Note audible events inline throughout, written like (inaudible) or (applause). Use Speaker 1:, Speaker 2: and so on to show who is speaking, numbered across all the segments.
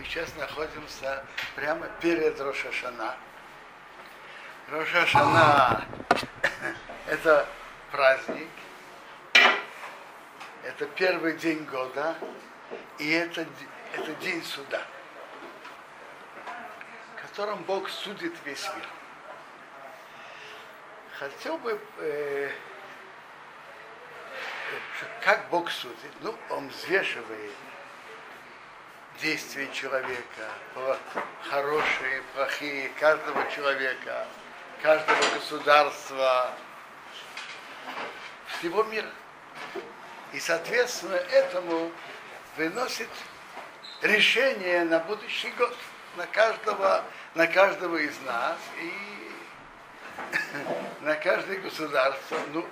Speaker 1: Мы сейчас находимся прямо перед Рошашана. Рошашана – это праздник, это первый день года, и это, это день суда, в котором Бог судит весь мир. Хотел бы, э, как Бог судит? Ну, Он взвешивает действия человека, хорошие, плохие, каждого человека, каждого государства, всего мира. И, соответственно, этому выносит решение на будущий год, на каждого, на каждого из нас и (laughs) на каждое государство, ну,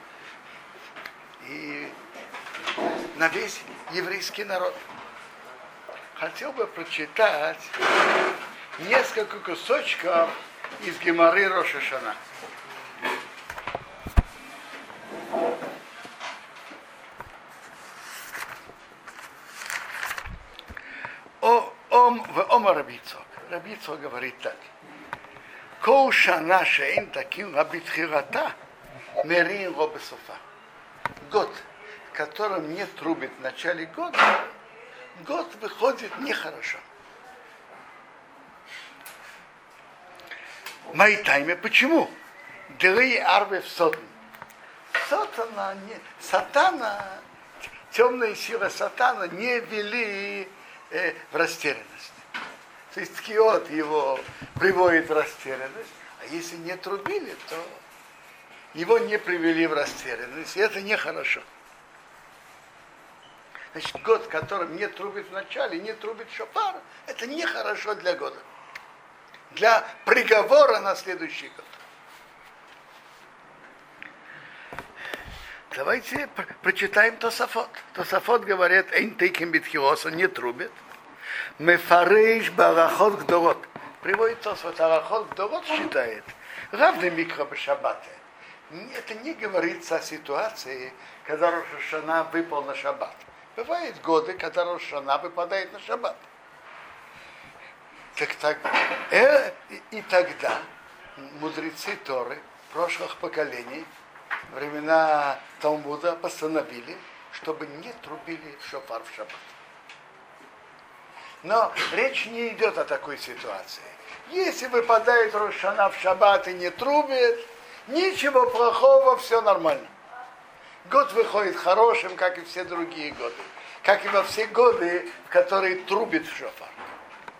Speaker 1: и на весь еврейский народ хотел бы прочитать несколько кусочков из Геморы Рошашана. О, ом в ома Рабицок. Рабицок говорит так. Кол шана шеин таким рабитхирата мерин робесофа. Год, в котором не трубит в начале года, год выходит нехорошо. Мои тайме, почему? Дры арве в сотн. Сатана, не, сатана, темные силы сатана не вели э, в растерянность. То есть киот его приводит в растерянность, а если не трубили, то его не привели в растерянность, и это нехорошо. Значит, год, в котором не трубит в начале, не трубит шопар, это нехорошо для года. Для приговора на следующий год. Давайте прочитаем Тософот. Тософот говорит, эйн тейким битхиоса, не трубит. Мефарейш барахот гдорот. Приводит Тософот, арахот гдорот считает. Равный микро шаббате. Это не говорится о ситуации, когда Рошашана выпал на шаббат. Бывают годы, когда Рошана выпадает на шаббат. Так, так, э, и тогда мудрецы Торы прошлых поколений, времена Талмуда постановили, чтобы не трубили шофар в шаббат. Но речь не идет о такой ситуации. Если выпадает Рошана в шаббат и не трубит, ничего плохого, все нормально. Год выходит хорошим, как и все другие годы. Как и во все годы, в которые трубит в шофар.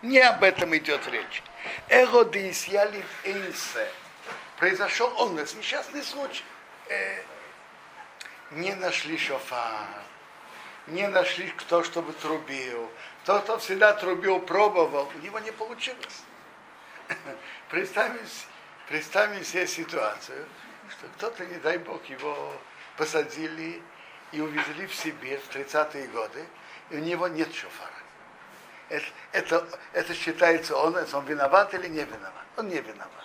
Speaker 1: Не об этом идет речь. Эродис ялив эйнсе. Произошел он, несчастный случай. Э, не нашли шофар. Не нашли кто, чтобы трубил. Тот, кто всегда трубил, пробовал, у него не получилось. (laughs) Представим, представим себе ситуацию, что кто-то, не дай бог, его посадили и увезли в Сибирь в 30-е годы, и у него нет шофара. Это, это, это считается он, он виноват или не виноват? Он не виноват.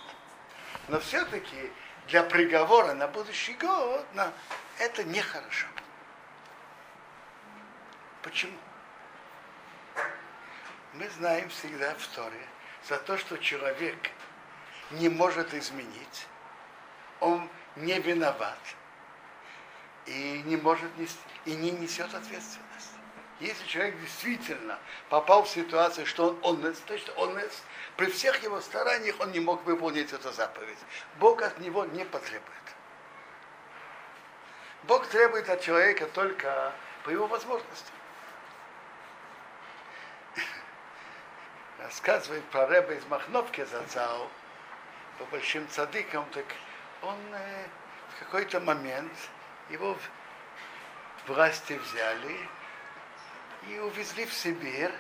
Speaker 1: Но все-таки для приговора на будущий год на, это нехорошо. Почему? Мы знаем всегда в Торе, за то, что человек не может изменить, он не виноват, и не может нести, и не несет ответственность. Если человек действительно попал в ситуацию, что он онес, есть онес, при всех его стараниях он не мог выполнить эту заповедь. Бог от него не потребует. Бог требует от человека только по его возможности. Рассказывает про Рэба из Махновки Зацау, по большим цадыкам, так он э, в какой-то момент его власти взяли и увезли в Сибирь.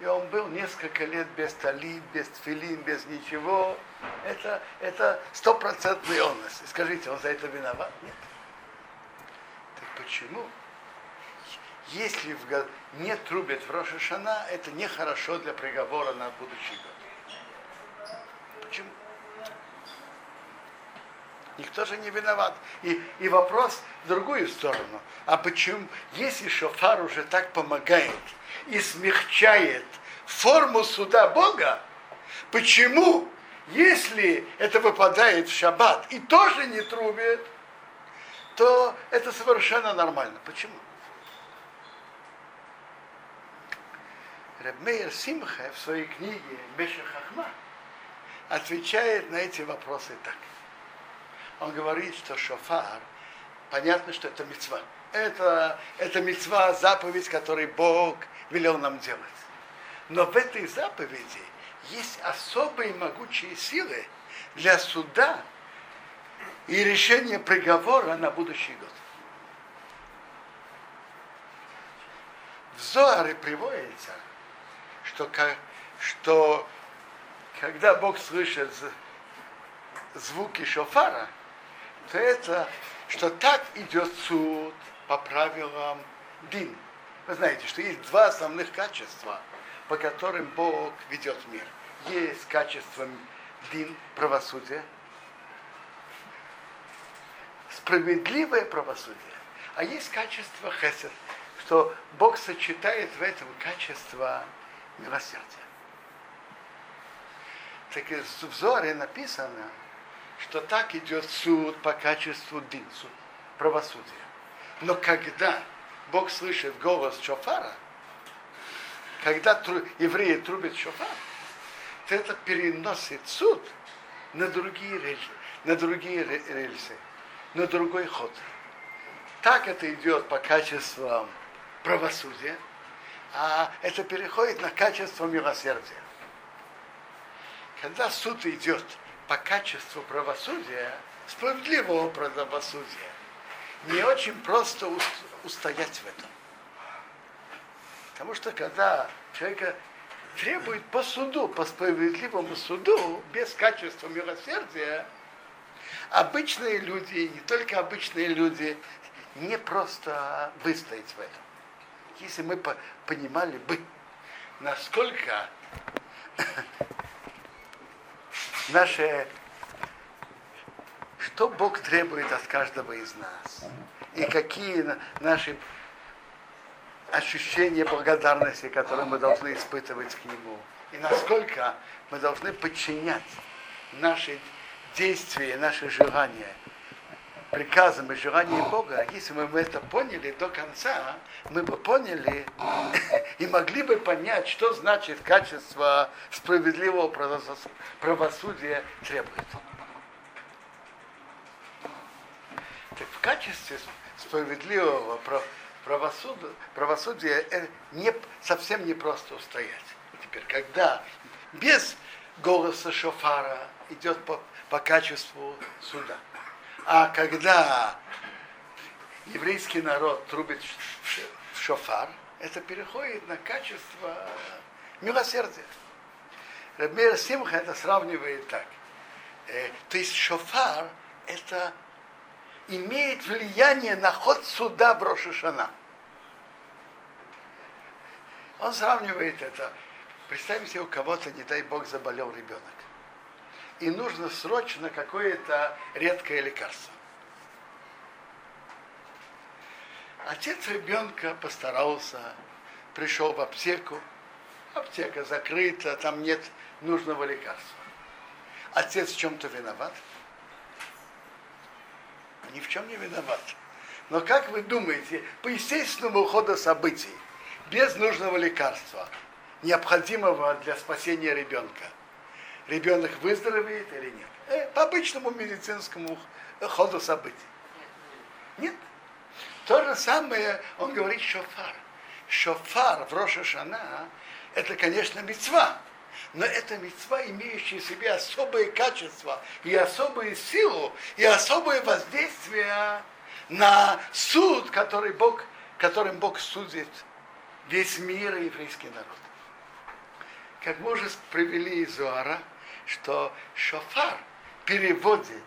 Speaker 1: И он был несколько лет без талит, без тфилин, без ничего. Это, это стопроцентный онос. Скажите, он за это виноват? Нет. Так почему? Если в не трубят в Рошашана, это нехорошо для приговора на будущий год. Почему? Никто же не виноват. И, и вопрос в другую сторону. А почему, если шофар уже так помогает и смягчает форму суда Бога, почему, если это выпадает в шаббат и тоже не трубит, то это совершенно нормально. Почему? Рабмейер Симха в своей книге Беша Хахма отвечает на эти вопросы так. Он говорит, что шофар, понятно, что это мецва. Это, это мецва, заповедь, которую Бог велел нам делать. Но в этой заповеди есть особые могучие силы для суда и решения приговора на будущий год. В Зоаре приводится, что, что когда Бог слышит звуки шофара, то это, что так идет суд по правилам Дин. Вы знаете, что есть два основных качества, по которым Бог ведет мир. Есть качество Дин, правосудия, справедливое правосудие, а есть качество Хесед, что Бог сочетает в этом качество милосердия. Так в Зоре написано, что так идет суд по качеству дин, суд, правосудия. Но когда Бог слышит голос шофара, когда тру, евреи трубят шофар, то это переносит суд на другие рельсы, на другие рельсы, на другой ход. Так это идет по качествам правосудия, а это переходит на качество милосердия. Когда суд идет по качеству правосудия, справедливого правосудия, не очень просто устоять в этом. Потому что когда человека требует по суду, по справедливому суду, без качества милосердия, обычные люди, не только обычные люди, не просто выстоять в этом если мы понимали бы, насколько наше, что Бог требует от каждого из нас, и какие наши ощущения благодарности, которые мы должны испытывать к Нему, и насколько мы должны подчинять наши действия, наши желания приказам и желаниям Бога, если мы это поняли до конца, мы бы поняли (laughs) и могли бы понять, что значит качество справедливого правосудия требует. Так в качестве справедливого правосудия, правосудия э, не, совсем не просто устоять. Теперь, когда без голоса шофара идет по, по качеству суда – а когда еврейский народ трубит в шофар, это переходит на качество милосердия. Рабмир Симха это сравнивает так. Э, то есть шофар это имеет влияние на ход суда в Рошишана. Он сравнивает это. Представим себе, у кого-то, не дай Бог, заболел ребенок и нужно срочно какое-то редкое лекарство. Отец ребенка постарался, пришел в аптеку, аптека закрыта, там нет нужного лекарства. Отец в чем-то виноват? Ни в чем не виноват. Но как вы думаете, по естественному ходу событий, без нужного лекарства, необходимого для спасения ребенка, ребенок выздоровеет или нет. Э, по обычному медицинскому ходу событий. Нет. То же самое он говорит шофар. Шофар в Роша это, конечно, мецва. Но это мецва, имеющая в себе особые качества и особую силу, и особое воздействие на суд, который Бог, которым Бог судит весь мир и еврейский народ. Как мы уже привели из Зуара, что шофар переводит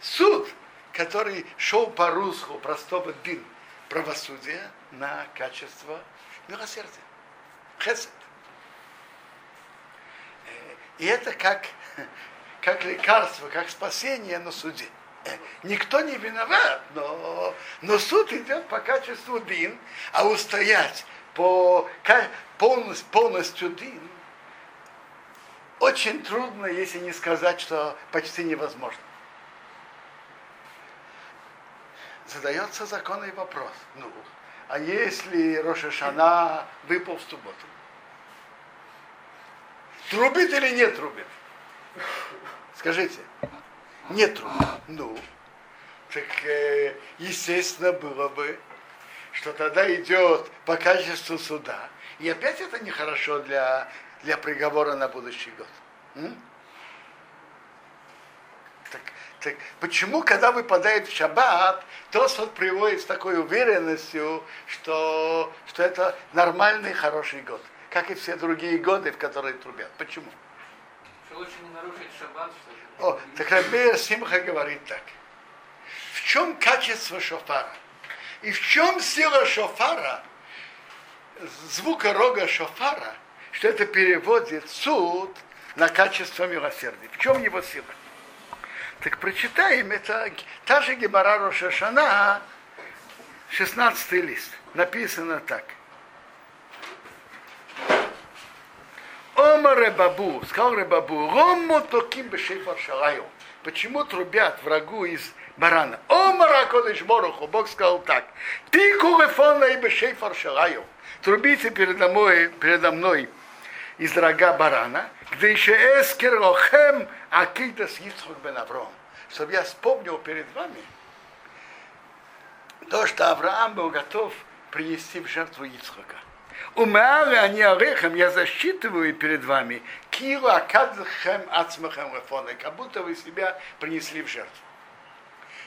Speaker 1: суд, который шел по русху простого дин правосудия на качество милосердия. Хесед. Э, и это как, как лекарство, как спасение на суде. Э, никто не виноват, но, но суд идет по качеству дин, а устоять по полностью, полностью дин, очень трудно, если не сказать, что почти невозможно. Задается законный вопрос. Ну, а если Рошашана выпал в субботу? Трубит или не трубит? Скажите. Не трубит. Ну, так э, естественно было бы, что тогда идет по качеству суда. И опять это нехорошо для, для приговора на будущий год. М? Так, так почему, когда выпадает в шаббат, Тосфот приводит с такой уверенностью, что, что это нормальный хороший год, как и все другие годы, в которые трубят. Почему?
Speaker 2: Что лучше не нарушить шаббат,
Speaker 1: что О, так Рабея Симха говорит так. В чем качество шофара? И в чем сила шофара, звука рога шофара, что это переводит суд на качество милосердия? В чем его сила? Так прочитаем, это та же Гемара Рошашана, 16 лист. Написано так. Ома Ребабу, сказал Ребабу, Ромо токим бешейфар шараю. Почему трубят врагу из барана? Омара Кодыш Боруху, Бог сказал так. Ты курефона и бешейфар шараю. Трубите передо мной, передо мной из рога барана, где еще эскер лохем акидас Ицхок бен Авром. Чтобы я вспомнил перед вами то, что Авраам был готов принести в жертву Ицхака. Умеары они орехом, я засчитываю перед вами, киру акадхем ацмахем рефоны, как будто вы себя принесли в жертву.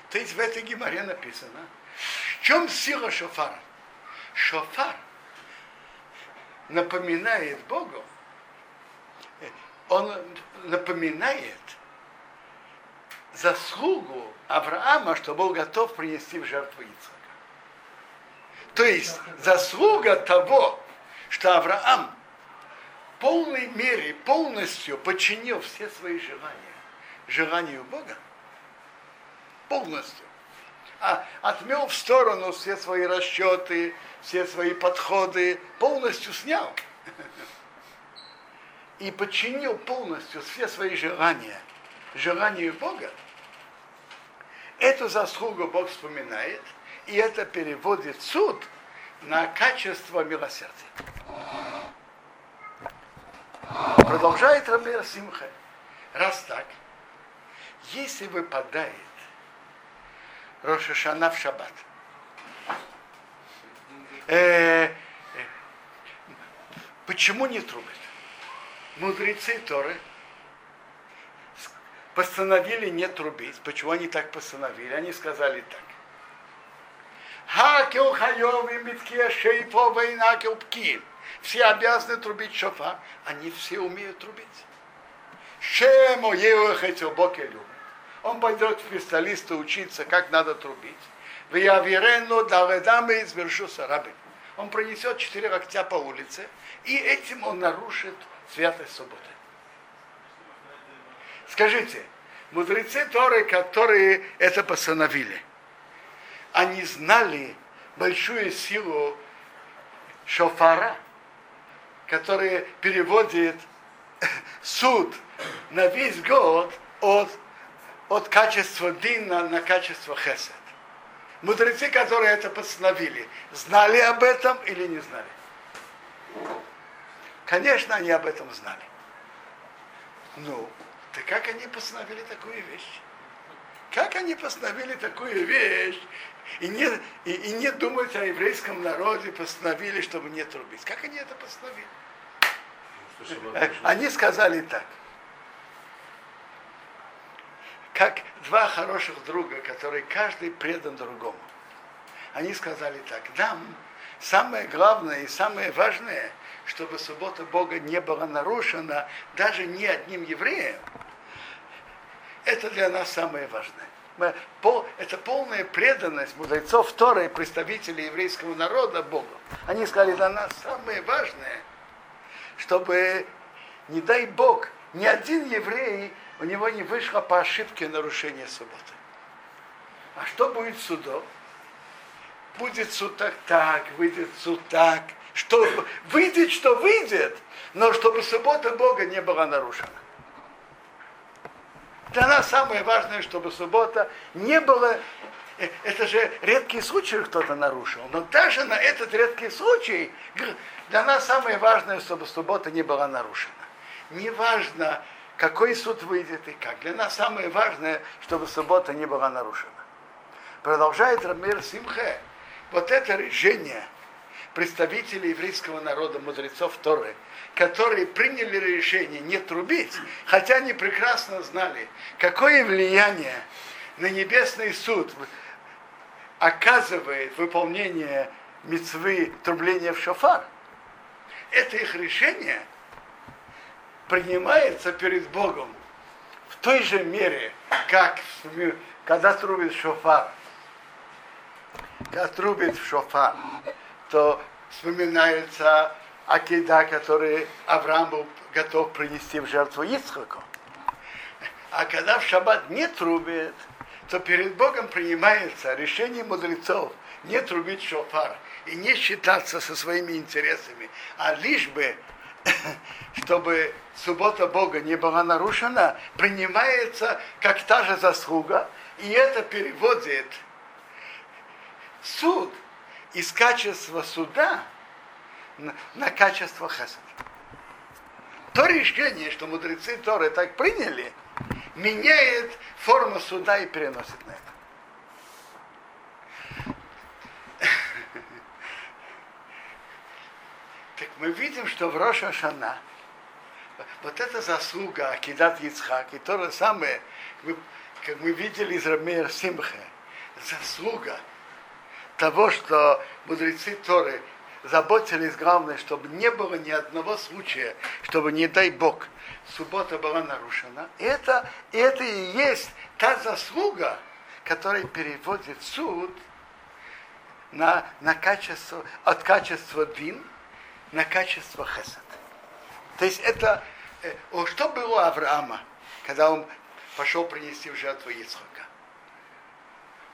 Speaker 1: То есть в этой геморе написано, в чем сила шофара? Шофар напоминает Богу, он напоминает заслугу Авраама, что был готов принести в жертву Ицхака. То есть заслуга того, что Авраам в полной мере, полностью подчинил все свои желания желанию Бога, полностью, а отмел в сторону все свои расчеты, все свои подходы, полностью снял и подчинил полностью все свои желания желанию Бога, эту заслугу Бог вспоминает, и это переводит суд на качество милосердия. Продолжает Рабир Симха. Раз так, если выпадает Рошашана в шаббат, э, э, почему не трубят? Мудрецы Торы постановили не трубить. Почему они так постановили? Они сказали так. Хакел хайовы митке шейфо вейнакел пкин. Все обязаны трубить шофа. Они все умеют трубить. Шемо ехать боке любит. Он пойдет к специалисту учиться, как надо трубить. В Явирену даведамы из Вершуса Он пронесет четыре локтя по улице, и этим он нарушит святость субботы. Скажите, мудрецы Торы, которые это постановили, они знали большую силу шофара, который переводит (laughs) суд на весь год от, от качества дина на качество хесед. Мудрецы, которые это постановили, знали об этом или не знали? Конечно, они об этом знали. Ну, так как они постановили такую вещь? Как они постановили такую вещь и не, и, и не думать о еврейском народе, постановили, чтобы не трубить? Как они это постановили? Они сказали так. Как два хороших друга, которые каждый предан другому. Они сказали так, нам самое главное и самое важное, чтобы суббота Бога не была нарушена даже ни одним евреем, это для нас самое важное. Мы, пол, это полная преданность мудрецов Тора и представителей еврейского народа Богу. Они сказали, для нас самое важное, чтобы, не дай Бог, ни один еврей, у него не вышло по ошибке нарушение субботы. А что будет судом? Будет суд так, так, выйдет суд так, что выйдет, что выйдет, но чтобы суббота Бога не была нарушена. Для нас самое важное, чтобы суббота не была э, это же редкий случай кто-то нарушил. Но даже на этот редкий случай для нас самое важное, чтобы суббота не была нарушена. Неважно, какой суд выйдет и как. Для нас самое важное, чтобы суббота не была нарушена. Продолжает Рамир Симхе. Вот это решение представителей еврейского народа, мудрецов Торы, которые приняли решение не трубить, хотя они прекрасно знали, какое влияние на небесный суд оказывает выполнение мецвы трубления в шофар. Это их решение – принимается перед Богом в той же мере, как когда трубит шофар. Когда трубит шофар, то вспоминается Акида, который Авраам был готов принести в жертву Ицхаку. А когда в шаббат не трубит, то перед Богом принимается решение мудрецов не трубить шофар и не считаться со своими интересами, а лишь бы (coughs) чтобы суббота Бога не была нарушена, принимается как та же заслуга, и это переводит суд из качества суда на, на качество хесед. То решение, что мудрецы Торы так приняли, меняет форму суда и переносит на это. Так мы видим, что в Роша Шана вот эта заслуга Акидат Ицхак, и то же самое, как мы видели из Рамея Симха, заслуга того, что мудрецы Торы заботились главное, чтобы не было ни одного случая, чтобы, не дай Бог, суббота была нарушена. Это, это и есть та заслуга, которая переводит суд на, на качество, от качества дин на качество хесед. То есть это, э, что было Авраама, когда он пошел принести в жертву Ицхака?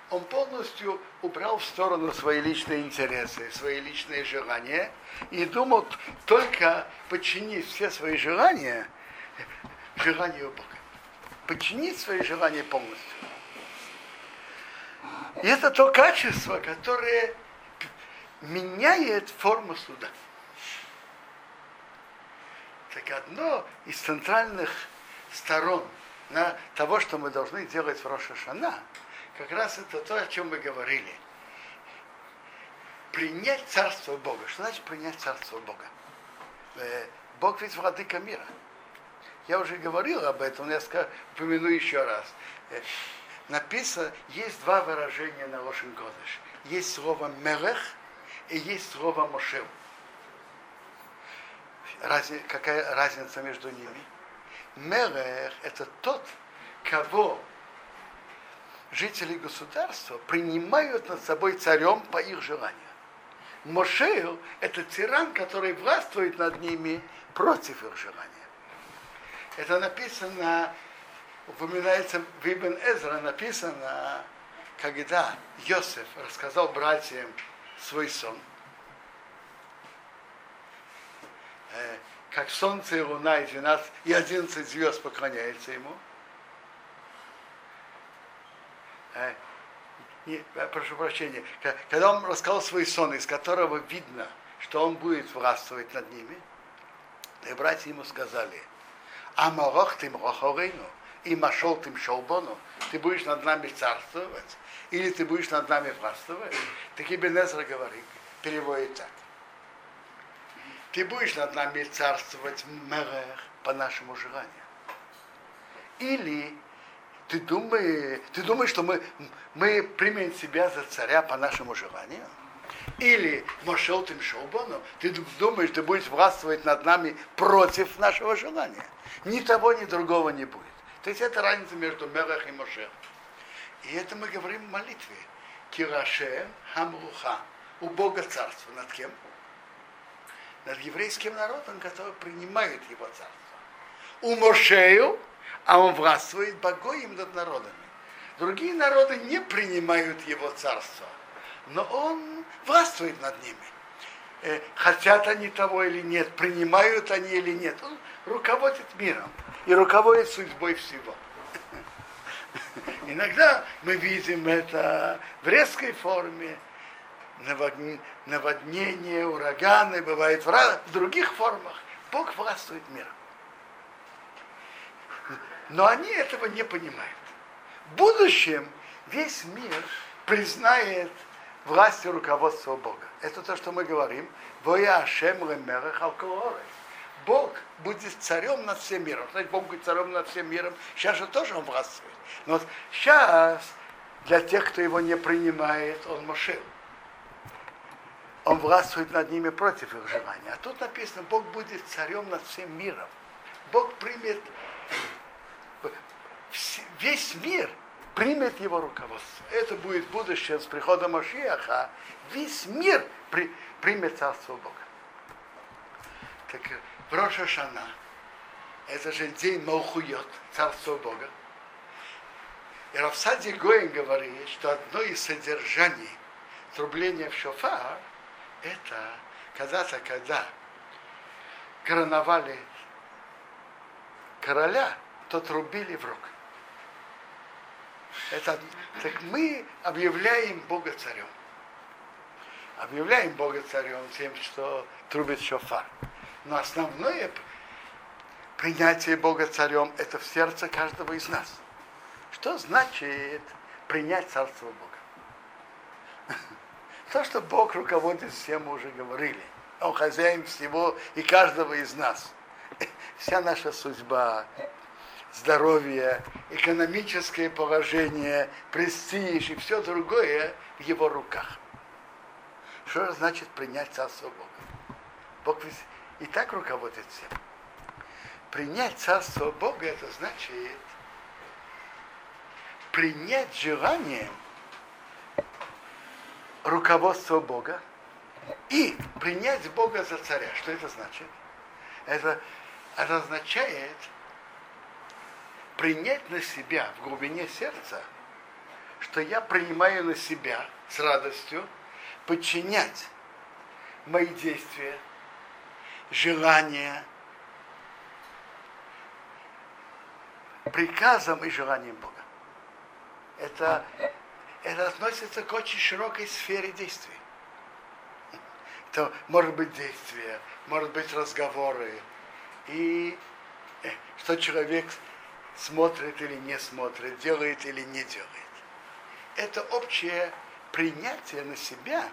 Speaker 1: Он полностью убрал в сторону свои личные интересы, свои личные желания и думал только подчинить все свои желания желанию Бога. Подчинить свои желания полностью. И это то качество, которое меняет форму суда. Так одно из центральных сторон на того, что мы должны делать в Рошашана, как раз это то, о чем мы говорили. Принять Царство Бога. Что значит принять Царство Бога? Э, Бог ведь владыка мира. Я уже говорил об этом, но я скажу, упомяну еще раз. Э, написано, есть два выражения на Лошен Кодыш. Есть слово «мелех» и есть слово «мошел» разни, какая разница между ними? Мелех – это тот, кого жители государства принимают над собой царем по их желанию. Мошею – это тиран, который властвует над ними против их желания. Это написано, упоминается в Ибн Эзра, написано, когда Йосеф рассказал братьям свой сон – Э, как солнце и луна и 12, и 11 звезд поклоняется ему. Э, не, э, прошу прощения, когда он рассказал свой сон, из которого видно, что он будет властвовать над ними, и братья ему сказали, Амарох ты мрохорейну, и машол ты шолбону, ты будешь над нами царствовать, или ты будешь над нами властвовать. Так и Бенезра говорит, переводит так ты будешь над нами царствовать мерех по нашему желанию. Или ты думаешь, ты думаешь, что мы, мы примем себя за царя по нашему желанию? Или Мошел Тим Шоубону, ты думаешь, ты будешь властвовать над нами против нашего желания? Ни того, ни другого не будет. То есть это разница между Мерах и Мошел. И это мы говорим в молитве. Кираше Хамруха. У Бога царство. Над кем? над еврейским народом, который принимает его царство. У Мошею, а он властвует богоим над народами. Другие народы не принимают его царство, но он властвует над ними. э, хотят они того или нет, принимают они или нет. Он руководит миром и руководит судьбой всего. (laughs) Иногда мы видим это в резкой форме, наводнение, ураганы, бывает в других формах. Бог властвует миром. Но они этого не понимают. В будущем весь мир признает власть и руководство Бога. Это то, что мы говорим. Бог будет царем над всем миром. Значит, Бог будет царем над всем миром. Сейчас же тоже он властвует. Но сейчас для тех, кто его не принимает, он Моше. Он властвует над ними против их желания. А тут написано, Бог будет царем над всем миром. Бог примет весь мир примет его руководство. Это будет будущее с приходом Машиаха. Весь мир при, примет царство Бога. Так в Роша Шана, это же день Малхуйот, царство Бога. И Рафсади Гоин говорит, что одно из содержаний трубления в шофар, это когда-то, когда короновали короля, то трубили в рог. Это, так мы объявляем Бога царем. Объявляем Бога царем тем, что трубит шофар. Но основное принятие Бога царем это в сердце каждого из нас. Что значит принять царство Бога? (laughs) То, что Бог руководит всем, мы уже говорили. Он хозяин всего и каждого из нас. (laughs) Вся наша судьба, здоровье, экономическое положение, престиж и все другое в его руках. Что значит принять Царство Бога? Бог ведь и так руководит всем. Принять Царство Бога, это значит принять желание руководства Бога и принять Бога за царя. Что это значит? Это, это означает принять на себя в глубине сердца, что я принимаю на себя с радостью подчинять мои действия, желания, приказам и желаниям Бога. Это, это относится к очень широкой сфере действий. Это может быть действие, может быть разговоры. И э, что человек смотрит или не смотрит, делает или не делает. Это общее принятие на себя,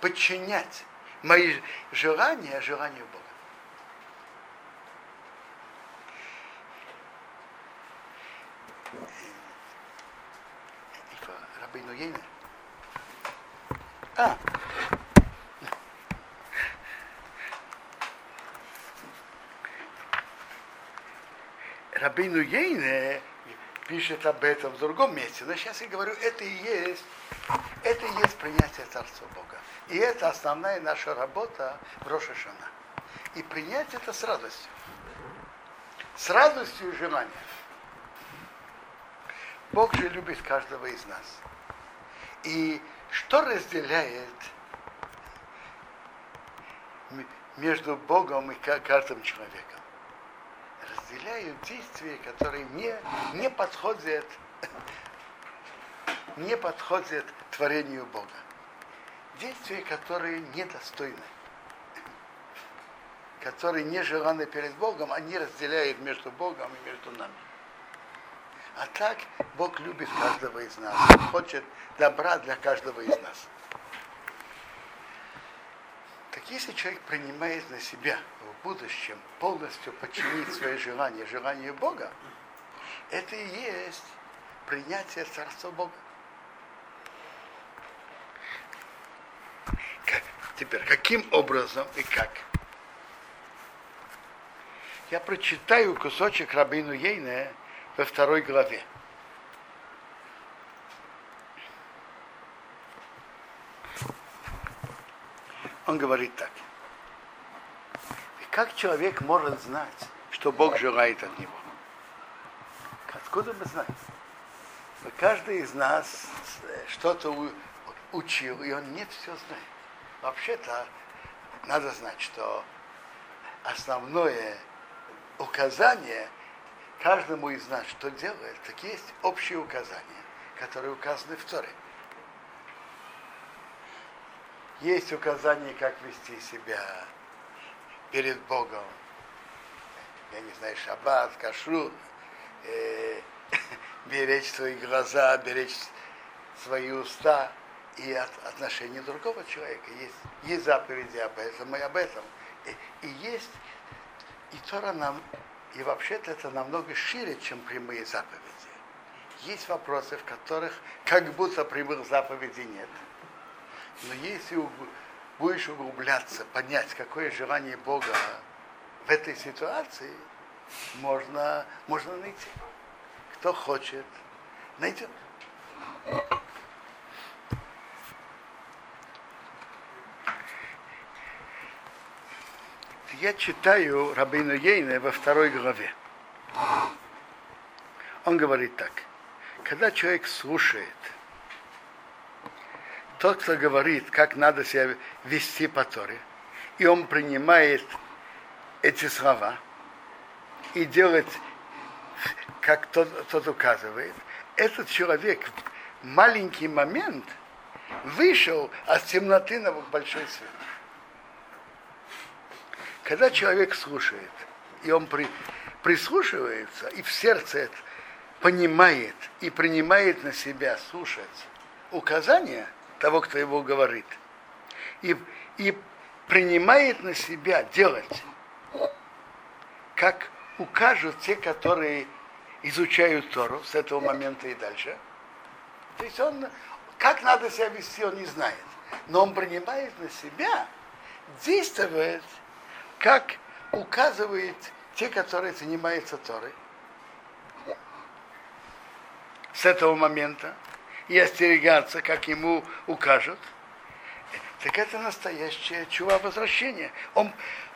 Speaker 1: подчинять мои желания желанию Бога. Рабину Ейна. А, Рабину Ейне пишет об этом в другом месте. Но сейчас я говорю, это и есть, это и есть принятие Царства Бога. И это основная наша работа в Рошашана. И принять это с радостью. С радостью и желанием. Бог же любит каждого из нас. И что разделяет между Богом и каждым человеком? Разделяют действия, которые не, не подходят не подходят творению Бога. Действия, которые недостойны, которые не желаны перед Богом, они разделяют между Богом и между нами. А так Бог любит каждого из нас, хочет добра для каждого из нас. Если человек принимает на себя в будущем полностью подчинить свои желания желанию Бога, это и есть принятие Царства Бога. Как? Теперь, каким образом и как? Я прочитаю кусочек Рабину Ейне во второй главе. Он говорит так. Как человек может знать, что Бог желает от него? Откуда мы знаем? Каждый из нас что-то учил, и он не все знает. Вообще-то надо знать, что основное указание каждому из нас, что делает, так есть общие указания, которые указаны в Торе. Есть указания, как вести себя перед Богом. Я не знаю, шаббат, кашрут, э, (laughs) беречь свои глаза, беречь свои уста и от отношения другого человека. Есть, есть заповеди об этом и об этом. И, и есть, и Тора нам, и вообще-то это намного шире, чем прямые заповеди. Есть вопросы, в которых как будто прямых заповедей нет. Но если будешь углубляться, понять, какое желание Бога в этой ситуации, можно, можно найти. Кто хочет, найдет. Я читаю Рабину Ейне во второй главе. Он говорит так. Когда человек слушает – тот, кто говорит, как надо себя вести по Торе, и он принимает эти слова и делает, как тот, тот указывает, этот человек в маленький момент вышел от темноты на большой свет. Когда человек слушает, и он при, прислушивается, и в сердце это понимает и принимает на себя слушать указания – того, кто его говорит. И, и принимает на себя делать, как укажут те, которые изучают Тору с этого момента и дальше. То есть он, как надо себя вести, он не знает. Но он принимает на себя, действует, как указывает те, которые занимаются Торой. С этого момента и остерегаться, как ему укажут, так это настоящее чува возвращения. Он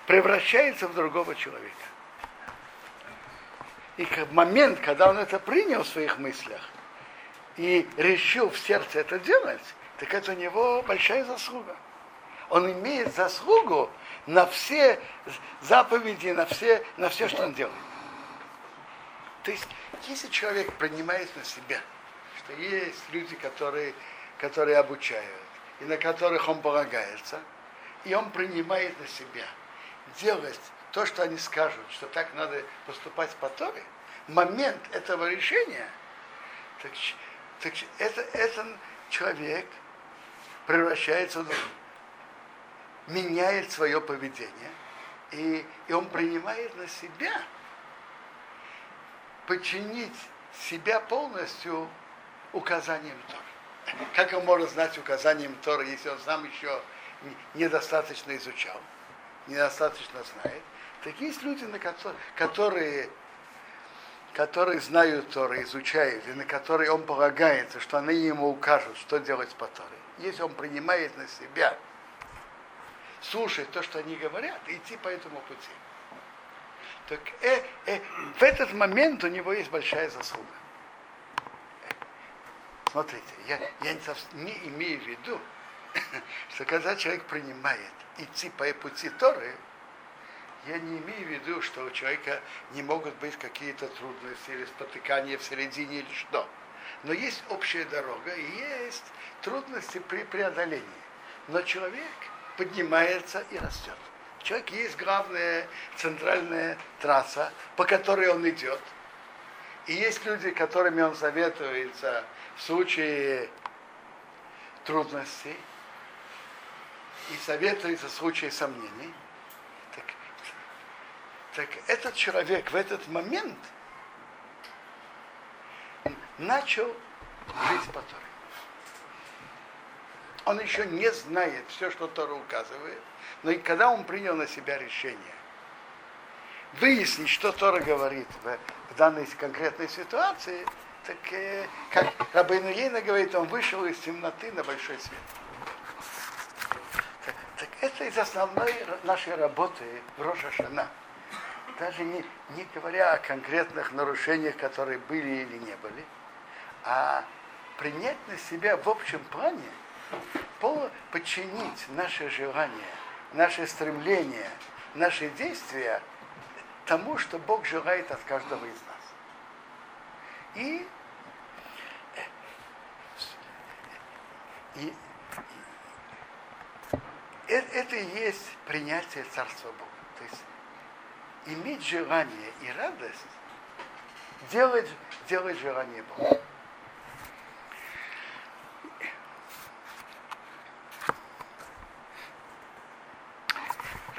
Speaker 1: превращается в другого человека. И момент, когда он это принял в своих мыслях и решил в сердце это делать, так это у него большая заслуга. Он имеет заслугу на все заповеди, на все, на все, что он делает. То есть, если человек принимает на себя что есть люди, которые, которые обучают, и на которых он полагается, и он принимает на себя делать то, что они скажут, что так надо поступать по Торе, момент этого решения, так, так это, этот человек превращается в меняет свое поведение, и, и он принимает на себя подчинить себя полностью указанием Тора. Как он может знать указанием Тора, если он сам еще недостаточно изучал, недостаточно знает? Так есть люди, на которые, которые знают Тора, изучают, и на которые он полагается, что они ему укажут, что делать по Торе. Если он принимает на себя слушать то, что они говорят, и идти по этому пути. Так э, э, в этот момент у него есть большая заслуга. Смотрите, я, я не, имею в виду, (laughs) что когда человек принимает идти по пути Торы, я не имею в виду, что у человека не могут быть какие-то трудности или спотыкания в середине или что. Но есть общая дорога и есть трудности при преодолении. Но человек поднимается и растет. Человек есть главная центральная трасса, по которой он идет. И есть люди, которыми он советуется в случае трудностей и советуется в случае сомнений, так, так этот человек в этот момент начал жить по Торе. Он еще не знает все, что Тора указывает, но и когда он принял на себя решение выяснить, что Тора говорит в, в данной конкретной ситуации, так э, как Рабейну Ейна говорит, он вышел из темноты на большой свет. Так, так это из основной нашей работы в Рошашана. Даже не, не говоря о конкретных нарушениях, которые были или не были, а принять на себя в общем плане, подчинить наше желание наши стремления, наши действия тому, что Бог желает от каждого из нас. И, и, и это и есть принятие Царства Бога. То есть иметь желание и радость, делать, делать желание Бога.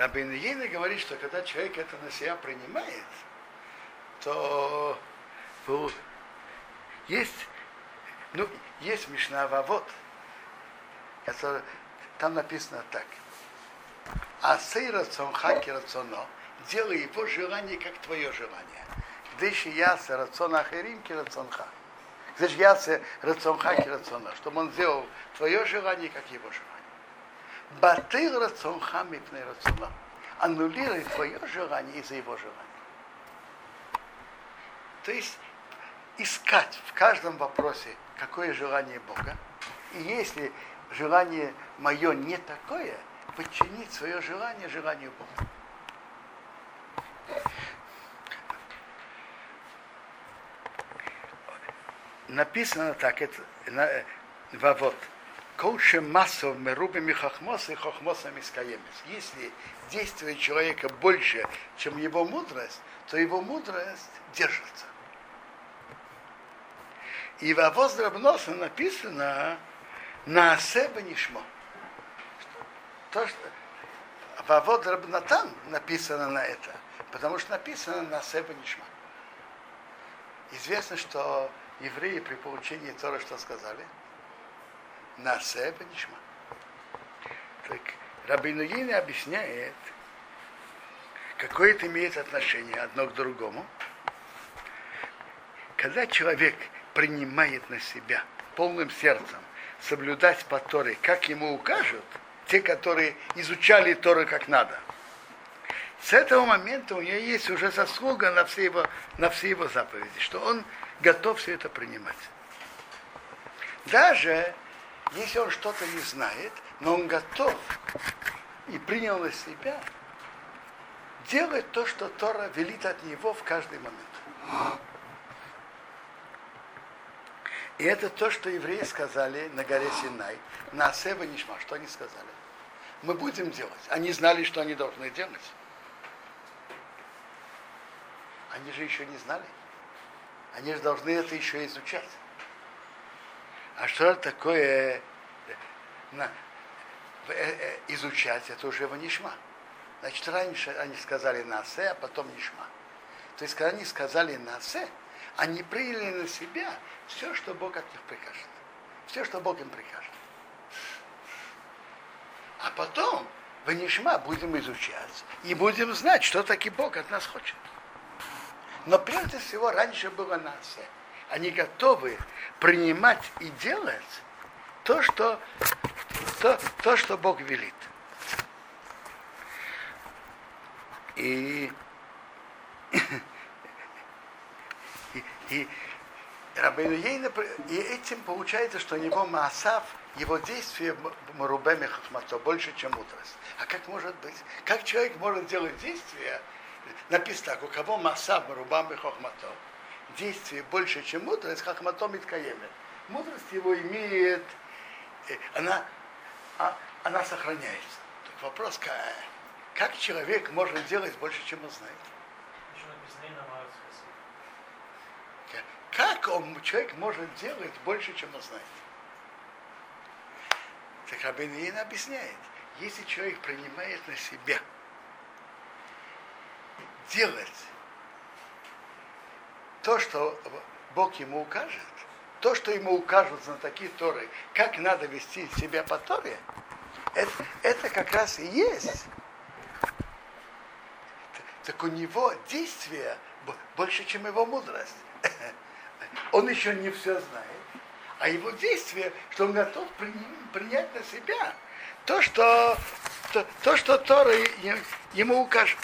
Speaker 1: Рабин Ейна говорит, что когда человек это на себя принимает, то ну, есть, ну, есть Мишна Вавод, который, там написано так. А сей рацион хаки рационо, делай его желание, как твое желание. Дыши яса рацион ахерим ки рационха. Здесь яса рацион хаки рационо, чтобы он сделал твое желание, как его желание. Батыр рацонха мипней рациона. Аннулируй твое желание из-за его желания. То есть искать в каждом вопросе, какое желание Бога. И если желание мое не такое, подчинить свое желание желанию Бога. Написано так, это, на, вот. Коуше массов мерубами хохмоса и хохмосами скаемец. Если действие человека больше, чем его мудрость, то его мудрость держится. И в Авоз Драбноса написано на себе нишмо. То, что в Авод Рабнатан написано на это, потому что написано на себе нишма. Известно, что евреи при получении Тора что сказали? На себе нишма. Так Рабинуини объясняет, какое это имеет отношение одно к другому. Когда человек принимает на себя полным сердцем соблюдать по Торе, как ему укажут, те, которые изучали Торы как надо. С этого момента у него есть уже заслуга на все его, на все его заповеди, что он готов все это принимать. Даже если он что-то не знает, но он готов и принял на себя делать то, что Тора велит от него в каждый момент. И это то, что евреи сказали на горе Синай, на Сева Нишма, что они сказали. Мы будем делать. Они знали, что они должны делать. Они же еще не знали. Они же должны это еще изучать. А что такое э, э, изучать, это уже ванишма. Значит, раньше они сказали насе, а потом нишма. То есть, когда они сказали насе, они приняли на себя все, что Бог от них прикажет. Все, что Бог им прикажет. А потом в Нишма будем изучать и будем знать, что таки Бог от нас хочет. Но прежде всего раньше было нас. Они готовы принимать и делать то, что, то, то, что Бог велит. И, и, и Рабейну Ейна, и этим получается, что у него Маасав, его действие Марубеме Хахмато больше, чем мудрость. А как может быть? Как человек может делать действие? Написано так, у кого Маасав Марубаме Хахмато. Действие больше, чем мудрость, Хахмато Миткаеме. Мудрость его имеет, э, она, а, она сохраняется. Так вопрос, как, как человек может делать больше, чем он знает? Как он, человек может делать больше, чем он знает? Так Рабин объясняет, если человек принимает на себя делать то, что Бог ему укажет, то, что ему укажут на такие Торы, как надо вести себя по Торе, это, это как раз и есть. Так у него действие больше, чем его мудрость (laughs) он еще не все знает, а его действие, что он готов принять на себя то, что, то, то, что Тора ему укажет.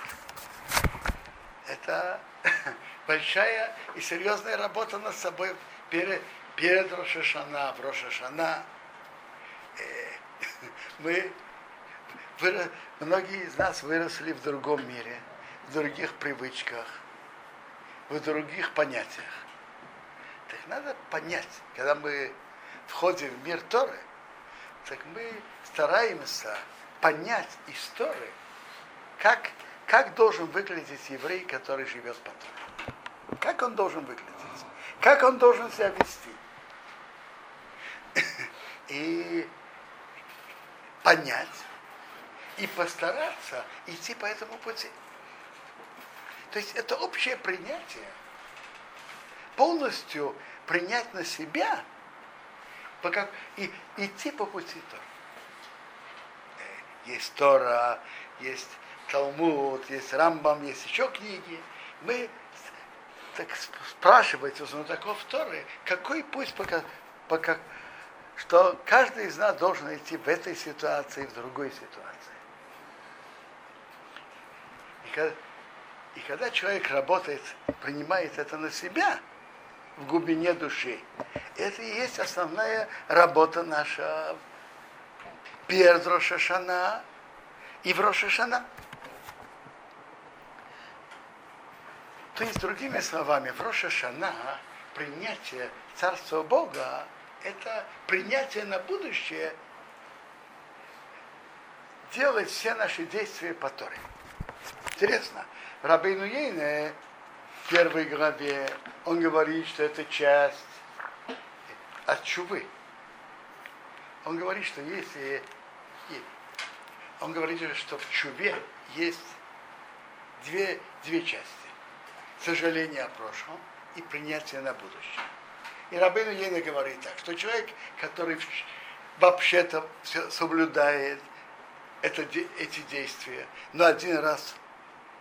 Speaker 1: Это (laughs) большая и серьезная работа над собой перед, перед Рошашана, в Рошашана. Э, (laughs) мы. Многие из нас выросли в другом мире, в других привычках, в других понятиях. Так надо понять, когда мы входим в мир Торы, так мы стараемся понять историю, как, как должен выглядеть еврей, который живет по Торе. Как он должен выглядеть? Как он должен себя вести? (laughs) И понять, и постараться идти по этому пути. То есть это общее принятие, полностью принять на себя и идти по пути Тора. Э, есть Тора, есть Талмуд, есть Рамбам, есть еще книги. Мы так спрашивать у знатоков Торы, какой путь, пока, пока, что каждый из нас должен идти в этой ситуации, в другой ситуации. И когда, и когда человек работает, принимает это на себя, в глубине души, это и есть основная работа наша перед Рошашана и в Рошашана. То есть, другими словами, в Рошашана принятие Царства Бога – это принятие на будущее делать все наши действия по Торе. Интересно, Рабейну Ейне в первой главе он говорит, что это часть от чувы. Он говорит, что если он говорит, что в чуве есть две, две части. Сожаление о прошлом и принятие на будущее. И Рабейну Ейна говорит так, что человек, который вообще-то соблюдает это, эти действия, но один раз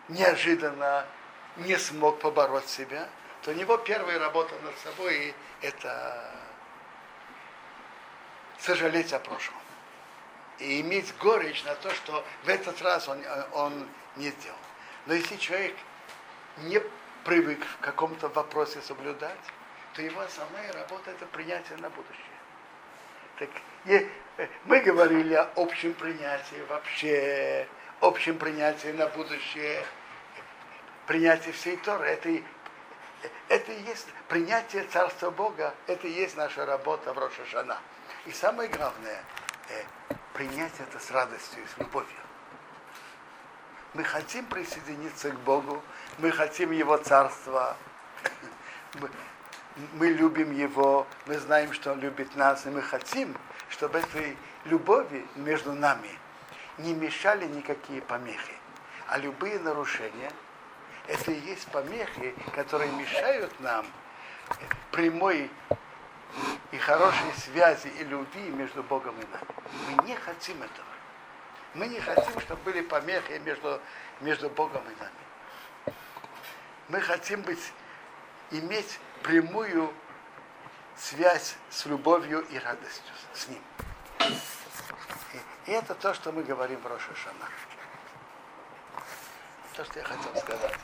Speaker 1: неожиданно не смог побороть себя, то у него первая работа над собой это сожалеть о прошлом. И иметь горечь на то, что в этот раз он, он не сделал. Но если человек не привык в каком-то вопросе соблюдать, то его основная работа это принятие на будущее. Так, э, мы говорили о общем принятии вообще, общем принятии на будущее, принятие всей Торы. Это, это и есть принятие Царства Бога, это и есть наша работа в Рошашана. И самое главное, э, принять это с радостью и с любовью. Мы хотим присоединиться к Богу, мы хотим Его Царства, мы, мы любим Его, мы знаем, что Он любит нас, и мы хотим, чтобы этой любови между нами не мешали никакие помехи. А любые нарушения – это и есть помехи, которые мешают нам прямой и хорошей связи и любви между Богом и нами. Мы не хотим этого. Мы не хотим, чтобы были помехи между, между Богом и нами. Мы хотим быть, иметь прямую связь с любовью и радостью с Ним. И, и это то, что мы говорим в Рошашана. То, что я хотел сказать.